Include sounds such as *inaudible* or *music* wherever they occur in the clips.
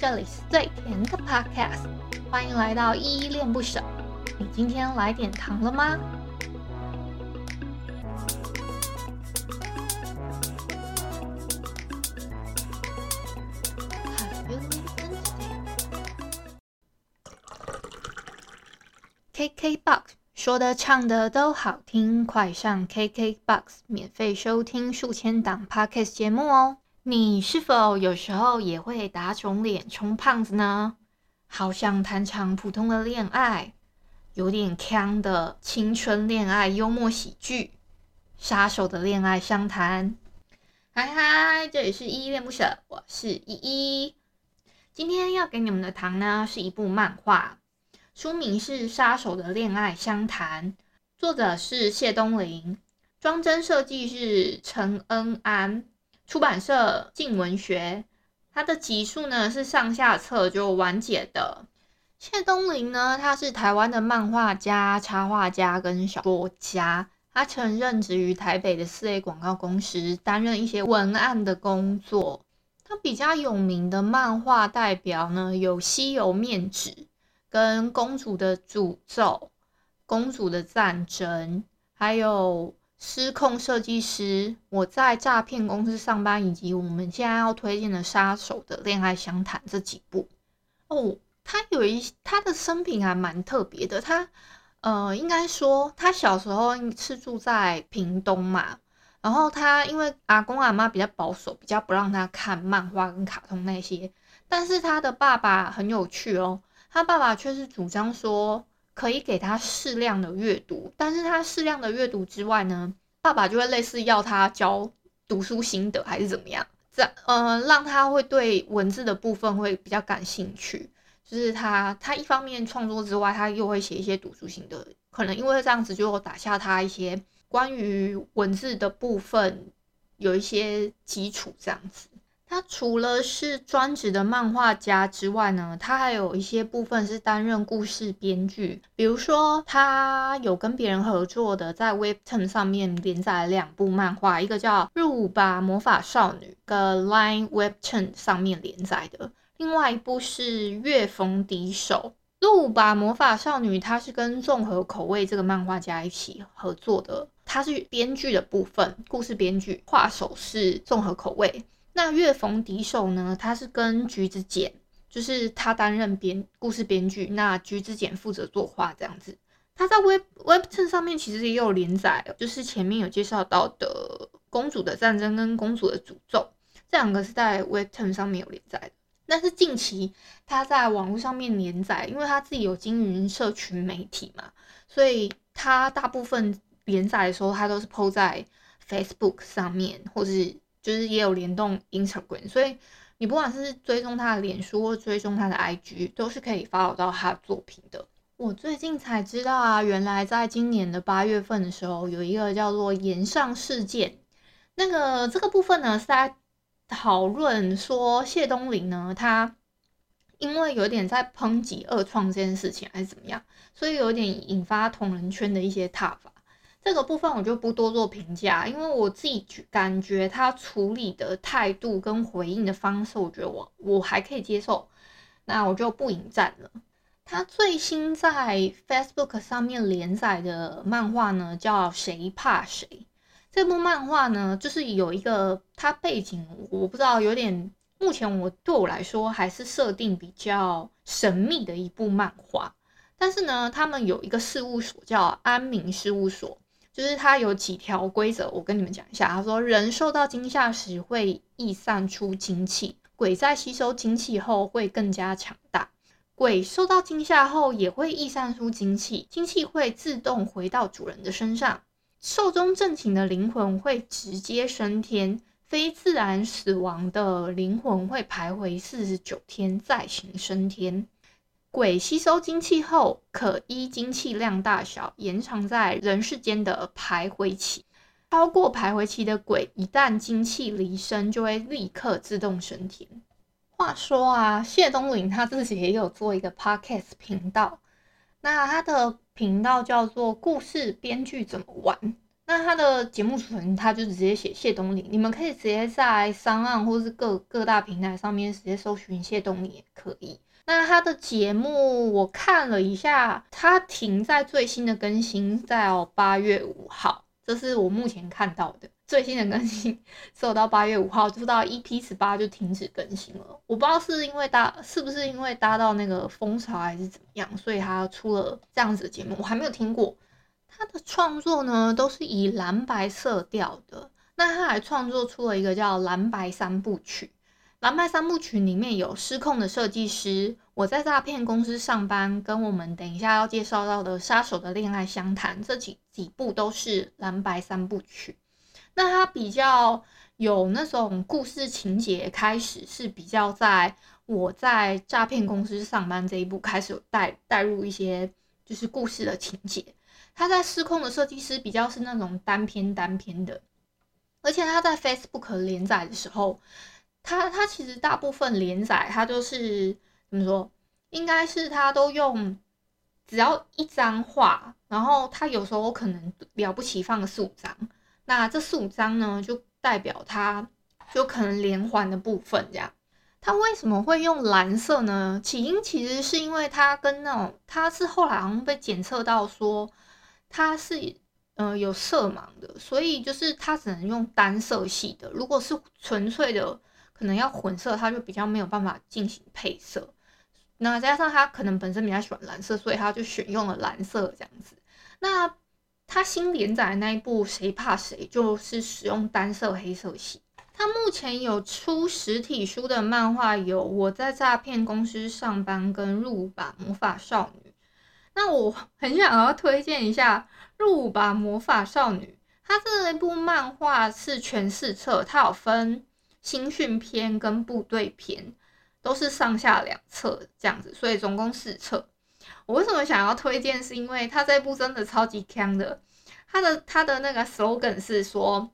这里是最甜的 Podcast，欢迎来到依依恋不舍。你今天来点糖了吗？KKBOX 说的唱的都好听，快上 KKBOX 免费收听数千档 Podcast 节目哦。你是否有时候也会打肿脸充胖子呢？好想谈场普通的恋爱，有点锵的青春恋爱幽默喜剧，杀手的恋爱相谈。嗨嗨，这里是依依恋不舍，我是依依。今天要给你们的糖呢，是一部漫画，书名是《杀手的恋爱相谈》，作者是谢东霖，装帧设计是陈恩安。出版社静文学，它的集数呢是上下册就完结的。谢东林呢，他是台湾的漫画家、插画家跟小说家。他曾任职于台北的四 A 广告公司，担任一些文案的工作。他比较有名的漫画代表呢，有《西游面纸》跟《公主的诅咒》、《公主的战争》，还有。失控设计师，我在诈骗公司上班，以及我们现在要推荐的杀手的恋爱相谈这几部哦，他有一他的生平还蛮特别的，他呃，应该说他小时候是住在屏东嘛，然后他因为阿公阿妈比较保守，比较不让他看漫画跟卡通那些，但是他的爸爸很有趣哦，他爸爸却是主张说。可以给他适量的阅读，但是他适量的阅读之外呢，爸爸就会类似要他教读书心得还是怎么样，这样呃让他会对文字的部分会比较感兴趣。就是他他一方面创作之外，他又会写一些读书心得，可能因为这样子就打下他一些关于文字的部分有一些基础，这样子。他除了是专职的漫画家之外呢，他还有一些部分是担任故事编剧。比如说，他有跟别人合作的，在 Webtoon 上面连载两部漫画，一个叫《入伍吧魔法少女》跟 Line Webtoon 上面连载的，另外一部是《月逢敌手》。《入伍吧魔法少女》他是跟综合口味这个漫画家一起合作的，他是编剧的部分，故事编剧，画手是综合口味。那月逢敌手呢？他是跟橘子简，就是他担任编故事编剧，那橘子简负责作画这样子。他在 Web Web 2上面其实也有连载，就是前面有介绍到的《公主的战争》跟《公主的诅咒》，这两个是在 Web 2上面有连载的。但是近期他在网络上面连载，因为他自己有经营社群媒体嘛，所以他大部分连载的时候，他都是 PO 在 Facebook 上面，或是。就是也有联动 Instagram，所以你不管是追踪他的脸书或追踪他的 IG，都是可以 follow 到他的作品的。我最近才知道啊，原来在今年的八月份的时候，有一个叫做岩上事件。那个这个部分呢，是在讨论说谢东林呢，他因为有点在抨击二创这件事情，还是怎么样，所以有点引发同人圈的一些挞伐。这个部分我就不多做评价，因为我自己感觉他处理的态度跟回应的方式，我觉得我我还可以接受，那我就不引战了。他最新在 Facebook 上面连载的漫画呢，叫《谁怕谁》。这部漫画呢，就是有一个它背景，我不知道，有点目前我对我来说还是设定比较神秘的一部漫画。但是呢，他们有一个事务所叫安明事务所。就是它有几条规则，我跟你们讲一下。他说，人受到惊吓时会溢散出精气，鬼在吸收精气后会更加强大。鬼受到惊吓后也会溢散出精气，精气会自动回到主人的身上。寿终正寝的灵魂会直接升天，非自然死亡的灵魂会徘徊四十九天再行升天。鬼吸收精气后，可依精气量大小延长在人世间的徘徊期。超过徘徊期的鬼，一旦精气离身，就会立刻自动升天。话说啊，谢东林他自己也有做一个 podcast 频道，那他的频道叫做“故事编剧怎么玩”。那他的节目主持人他就直接写谢东林，你们可以直接在 SoundOn 或是各各大平台上面直接搜寻谢东林也可以。那他的节目我看了一下，他停在最新的更新在八月五号，这是我目前看到的最新的更新，*laughs* 收到八月五号，就到 EP 十八就停止更新了。我不知道是因为搭是不是因为搭到那个风潮还是怎么样，所以他出了这样子的节目，我还没有听过。他的创作呢，都是以蓝白色调的。那他还创作出了一个叫《蓝白三部曲》。蓝白三部曲里面有《失控的设计师》、我在诈骗公司上班，跟我们等一下要介绍到的《杀手的恋爱相谈》这几几部都是蓝白三部曲。那它比较有那种故事情节，开始是比较在我在诈骗公司上班这一部开始有带带入一些就是故事的情节。他在失控的设计师比较是那种单篇单篇的，而且他在 Facebook 连载的时候，他他其实大部分连载他都是怎么说？应该是他都用只要一张画，然后他有时候可能了不起放四五张，那这四五张呢就代表他就可能连环的部分这样。他为什么会用蓝色呢？起因其实是因为他跟那种他是后来好像被检测到说。它是呃有色盲的，所以就是它只能用单色系的。如果是纯粹的，可能要混色，它就比较没有办法进行配色。那加上他可能本身比较喜欢蓝色，所以他就选用了蓝色这样子。那他新连载的那一部《谁怕谁》就是使用单色黑色系。他目前有出实体书的漫画有《我在诈骗公司上班》跟《入伍吧魔法少女》。那我很想要推荐一下《入伍吧魔法少女》，它这一部漫画是全四册，它有分新训篇跟部队篇，都是上下两册这样子，所以总共四册。我为什么想要推荐？是因为他这部真的超级强的，他的他的那个 slogan 是说。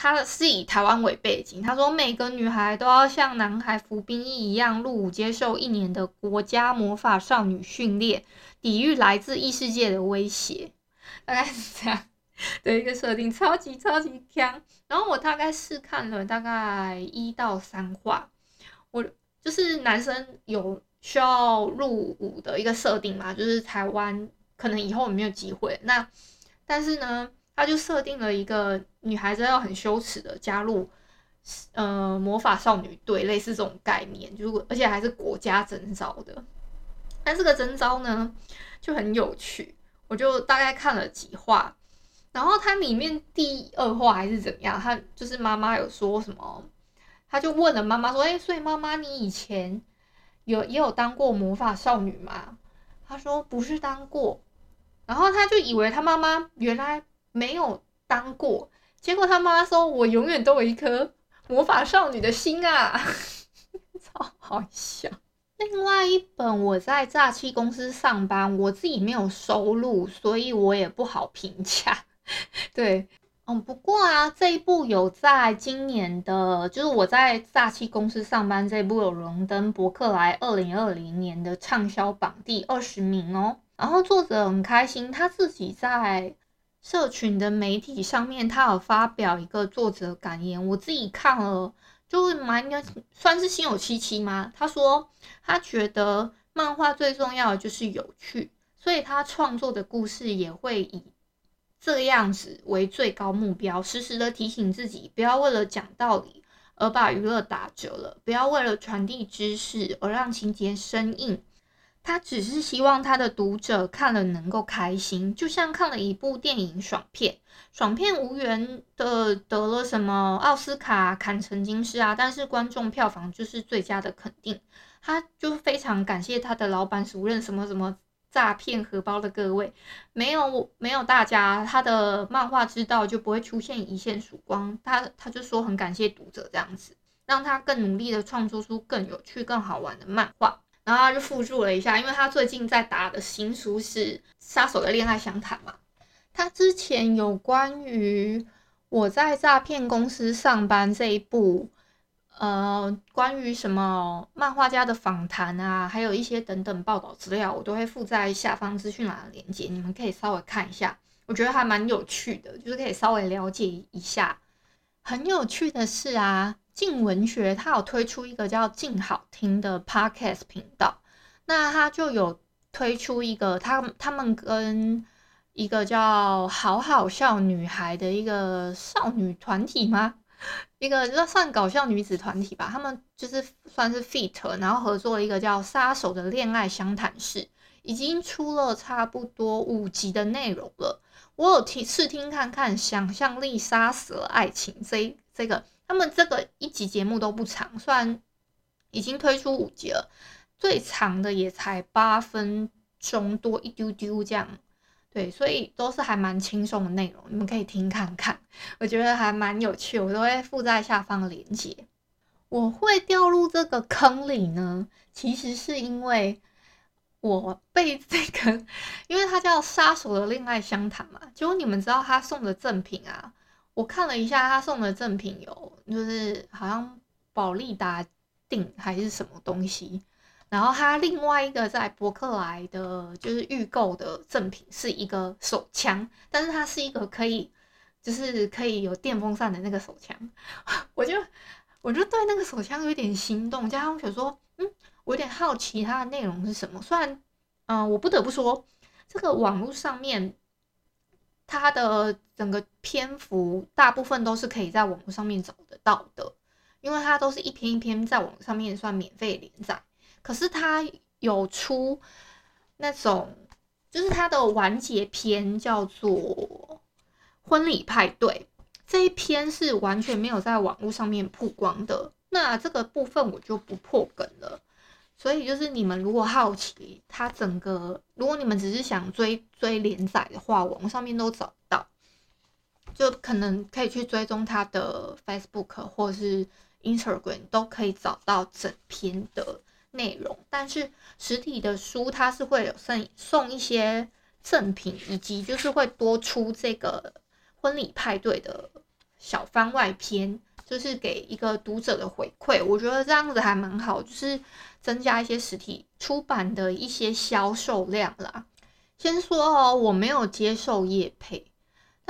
他是以台湾为背景，他说每个女孩都要像男孩服兵役一样入伍，接受一年的国家魔法少女训练，抵御来自异世界的威胁，*laughs* 大概是这样 *laughs* 的一个设定，超级超级强。然后我大概试看了大概一到三话，我就是男生有需要入伍的一个设定嘛，就是台湾可能以后没有机会，那但是呢。他就设定了一个女孩子要很羞耻的加入，呃，魔法少女队，类似这种概念，就而且还是国家征召的。但这个征召呢就很有趣，我就大概看了几话，然后它里面第二话还是怎么样，他就是妈妈有说什么，他就问了妈妈说：“哎，所以妈妈你以前有也有当过魔法少女吗？”他说：“不是当过。”然后他就以为他妈妈原来。没有当过，结果他妈说：“我永远都有一颗魔法少女的心啊，*laughs* 超好笑。”另外一本我在诈欺公司上班，我自己没有收录，所以我也不好评价。*laughs* 对，嗯，不过啊，这一部有在今年的，就是我在诈欺公司上班这一部有荣登博客来二零二零年的畅销榜第二十名哦。然后作者很开心，他自己在。社群的媒体上面，他有发表一个作者感言，我自己看了，就是蛮算是心有戚戚嘛。他说他觉得漫画最重要的就是有趣，所以他创作的故事也会以这样子为最高目标，时时的提醒自己不要为了讲道理而把娱乐打折了，不要为了传递知识而让情节生硬。他只是希望他的读者看了能够开心，就像看了一部电影爽片。爽片无缘的得了什么奥斯卡、坎城金狮啊，但是观众票房就是最佳的肯定。他就非常感谢他的老板、主任什么什么诈骗荷包的各位，没有没有大家，他的漫画之道就不会出现一线曙光。他他就说很感谢读者这样子，让他更努力的创作出更有趣、更好玩的漫画。然后他就附注了一下，因为他最近在打的新书是《杀手的恋爱相谈》嘛。他之前有关于我在诈骗公司上班这一部，呃，关于什么漫画家的访谈啊，还有一些等等报道资料，我都会附在下方资讯栏的链接，你们可以稍微看一下。我觉得还蛮有趣的，就是可以稍微了解一下。很有趣的是啊，静文学它有推出一个叫“静好听”的 Podcast 频道，那它就有推出一个他他们跟一个叫“好好笑女孩”的一个少女团体吗？一个就算搞笑女子团体吧，他们就是算是 feat，然后合作了一个叫《杀手的恋爱相谈室》，已经出了差不多五集的内容了。我有听试听看看，想象力杀死了爱情这这个，他们这个一集节目都不长，虽然已经推出五集了，最长的也才八分钟多一丢丢这样。对，所以都是还蛮轻松的内容，你们可以听看看，我觉得还蛮有趣，我都会附在下方链接。我会掉入这个坑里呢，其实是因为我被这个，因为它叫《杀手的恋爱相谈》嘛，结果你们知道他送的赠品啊，我看了一下，他送的赠品有，就是好像宝利达定还是什么东西。然后他另外一个在博客来的就是预购的赠品是一个手枪，但是它是一个可以就是可以有电风扇的那个手枪，*laughs* 我就我就对那个手枪有点心动，加上我想说，嗯，我有点好奇它的内容是什么。虽然，嗯、我不得不说，这个网络上面它的整个篇幅大部分都是可以在网络上面找得到的，因为它都是一篇一篇在网上面算免费连载。可是他有出那种，就是他的完结篇叫做婚礼派对，这一篇是完全没有在网络上面曝光的。那这个部分我就不破梗了。所以就是你们如果好奇他整个，如果你们只是想追追连载的话，网络上面都找到，就可能可以去追踪他的 Facebook 或是 Instagram，都可以找到整篇的。内容，但是实体的书它是会有送送一些赠品，以及就是会多出这个婚礼派对的小番外篇，就是给一个读者的回馈。我觉得这样子还蛮好，就是增加一些实体出版的一些销售量啦。先说哦，我没有接受业配。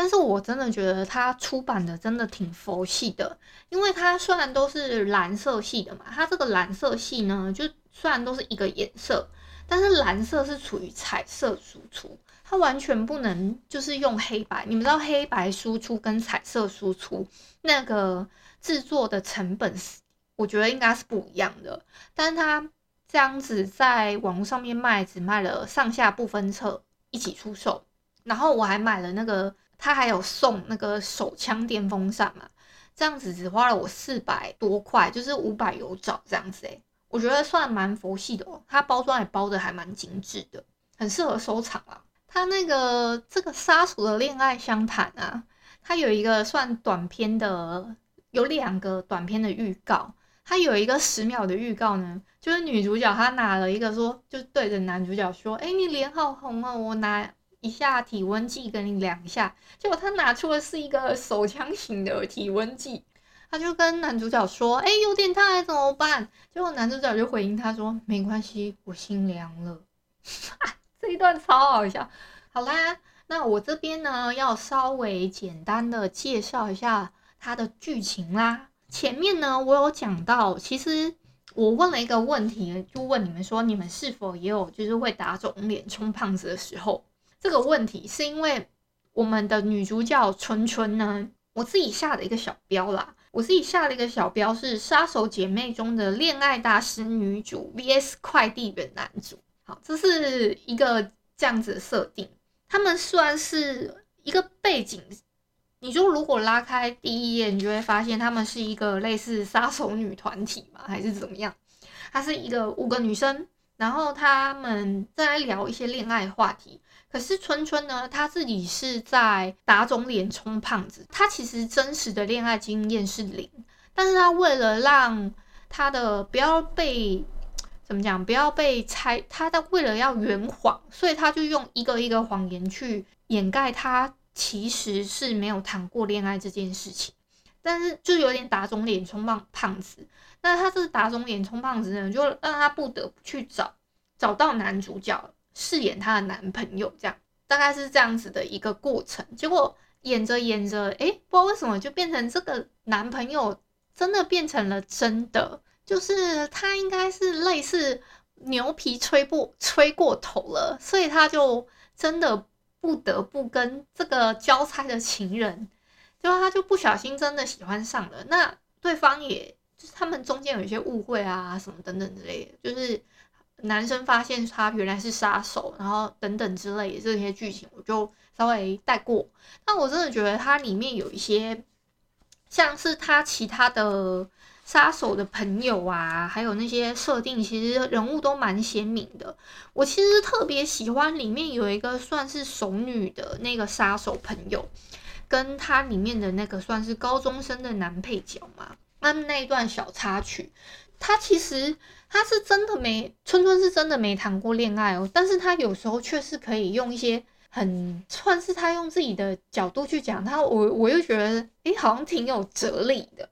但是我真的觉得它出版的真的挺佛系的，因为它虽然都是蓝色系的嘛，它这个蓝色系呢，就虽然都是一个颜色，但是蓝色是处于彩色输出，它完全不能就是用黑白。你们知道黑白输出跟彩色输出那个制作的成本是，我觉得应该是不一样的。但是它这样子在网络上面卖，只卖了上下不分册一起出售，然后我还买了那个。他还有送那个手枪电风扇嘛？这样子只花了我四百多块，就是五百有找这样子诶、我觉得算蛮佛系的哦。它包装也包得还蛮精致的，很适合收藏啊。它那个这个杀手的恋爱相谈啊，它有一个算短片的，有两个短片的预告。它有一个十秒的预告呢，就是女主角她拿了一个说，就对着男主角说：“哎、你脸好红哦，我拿。”一下体温计给你量一下，结果他拿出的是一个手枪型的体温计，他就跟男主角说：“哎、有点烫，怎么办？”结果男主角就回应他说：“没关系，我心凉了。*laughs* ”这一段超好笑。好啦，那我这边呢要稍微简单的介绍一下它的剧情啦。前面呢我有讲到，其实我问了一个问题，就问你们说，你们是否也有就是会打肿脸充胖子的时候？这个问题是因为我们的女主角春春呢，我自己下的一个小标啦，我自己下了一个小标是《杀手姐妹》中的恋爱大师女主 VS 快递员男主。好，这是一个这样子的设定。他们算是一个背景，你说如果拉开第一页，你就会发现他们是一个类似杀手女团体嘛，还是怎么样？她是一个五个女生，然后他们在聊一些恋爱话题。可是春春呢，她自己是在打肿脸充胖子。她其实真实的恋爱经验是零，但是她为了让她的不要被怎么讲，不要被猜，她的为了要圆谎，所以她就用一个一个谎言去掩盖她其实是没有谈过恋爱这件事情。但是就有点打肿脸充胖胖子。那她这打肿脸充胖子呢，就让她不得不去找找到男主角。饰演她的男朋友，这样大概是这样子的一个过程。结果演着演着，哎，不知道为什么就变成这个男朋友真的变成了真的，就是他应该是类似牛皮吹过吹过头了，所以他就真的不得不跟这个交差的情人，结果他就不小心真的喜欢上了。那对方也就是他们中间有一些误会啊，什么等等之类的，就是。男生发现他原来是杀手，然后等等之类的这些剧情，我就稍微带过。但我真的觉得它里面有一些，像是他其他的杀手的朋友啊，还有那些设定，其实人物都蛮鲜明的。我其实特别喜欢里面有一个算是熟女的那个杀手朋友，跟他里面的那个算是高中生的男配角嘛，他们那一段小插曲。他其实他是真的没，春春是真的没谈过恋爱哦，但是他有时候却是可以用一些很算是他用自己的角度去讲他，我我又觉得诶，好像挺有哲理的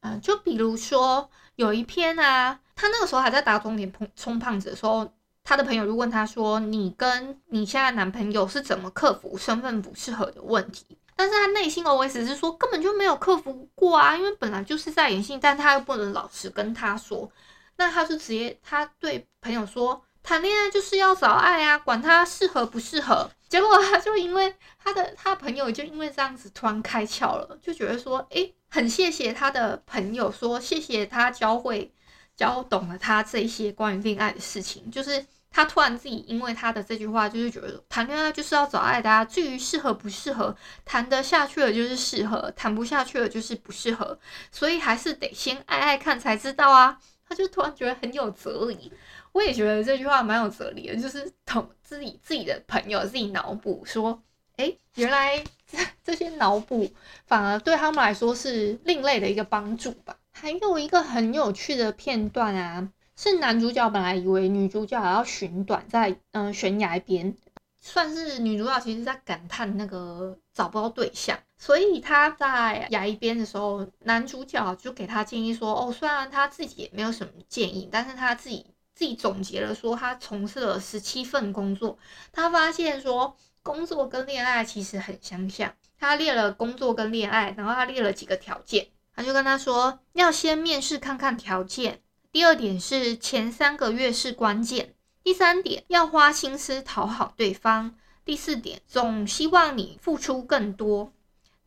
啊。就比如说有一篇啊，他那个时候还在打肿脸充胖子的时候，他的朋友就问他说：“你跟你现在男朋友是怎么克服身份不适合的问题？”但是他内心 OS 是说根本就没有克服过啊，因为本来就是在演戏，但他又不能老实跟他说，那他就直接他对朋友说，谈恋爱就是要找爱啊，管他适合不适合。结果他就因为他的他朋友就因为这样子突然开窍了，就觉得说，诶，很谢谢他的朋友说，谢谢他教会教懂了他这些关于恋爱的事情，就是。他突然自己因为他的这句话，就是觉得谈恋爱就是要找爱的啊。至于适合不适合，谈得下去了就是适合，谈不下去了就是不适合。所以还是得先爱爱看才知道啊。*laughs* 他就突然觉得很有哲理。我也觉得这句话蛮有哲理的，就是同自己自己的朋友自己脑补说，诶，原来这这些脑补反而对他们来说是另类的一个帮助吧。还有一个很有趣的片段啊。是男主角本来以为女主角要寻短在嗯悬崖边，算是女主角其实在感叹那个找不到对象，所以他在崖边的时候，男主角就给他建议说，哦，虽然他自己也没有什么建议，但是他自己自己总结了说，他从事了十七份工作，他发现说工作跟恋爱其实很相像，他列了工作跟恋爱，然后他列了几个条件，他就跟他说要先面试看看条件。第二点是前三个月是关键，第三点要花心思讨好对方，第四点总希望你付出更多，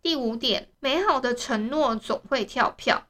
第五点美好的承诺总会跳票，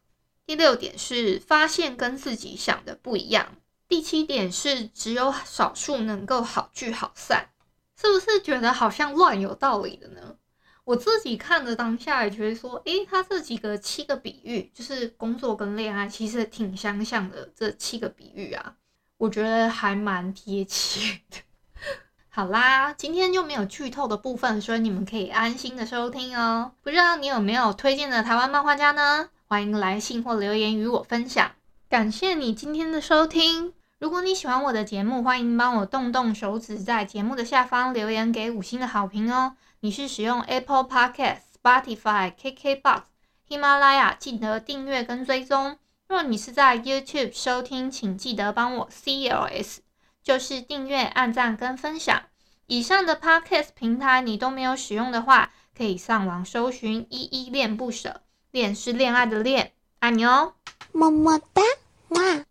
第六点是发现跟自己想的不一样，第七点是只有少数能够好聚好散，是不是觉得好像乱有道理的呢？我自己看着当下也觉得说，诶，他这几个七个比喻，就是工作跟恋爱，其实挺相像的。这七个比喻啊，我觉得还蛮贴切的。*laughs* 好啦，今天就没有剧透的部分，所以你们可以安心的收听哦。不知道你有没有推荐的台湾漫画家呢？欢迎来信或留言与我分享。感谢你今天的收听。如果你喜欢我的节目，欢迎帮我动动手指，在节目的下方留言给五星的好评哦。你是使用 Apple Podcast、Spotify、KKBox、喜马拉雅，记得订阅跟追踪。若你是在 YouTube 收听，请记得帮我 CLS，就是订阅、按赞跟分享。以上的 Podcast 平台你都没有使用的话，可以上网搜寻“依依恋不舍”，恋是恋爱的恋，爱你哦，么么哒，哇！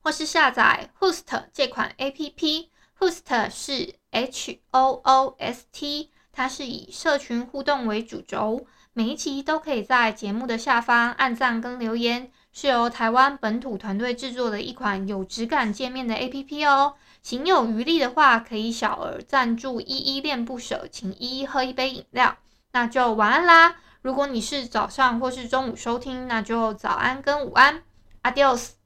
或是下载 Hoost 这款 APP，Hoost 是 H O O S T。它是以社群互动为主轴，每一集都可以在节目的下方按赞跟留言，是由台湾本土团队制作的一款有质感界面的 APP 哦。行有余力的话，可以小额赞助依依恋不舍，请依依喝一杯饮料。那就晚安啦！如果你是早上或是中午收听，那就早安跟午安，Adios。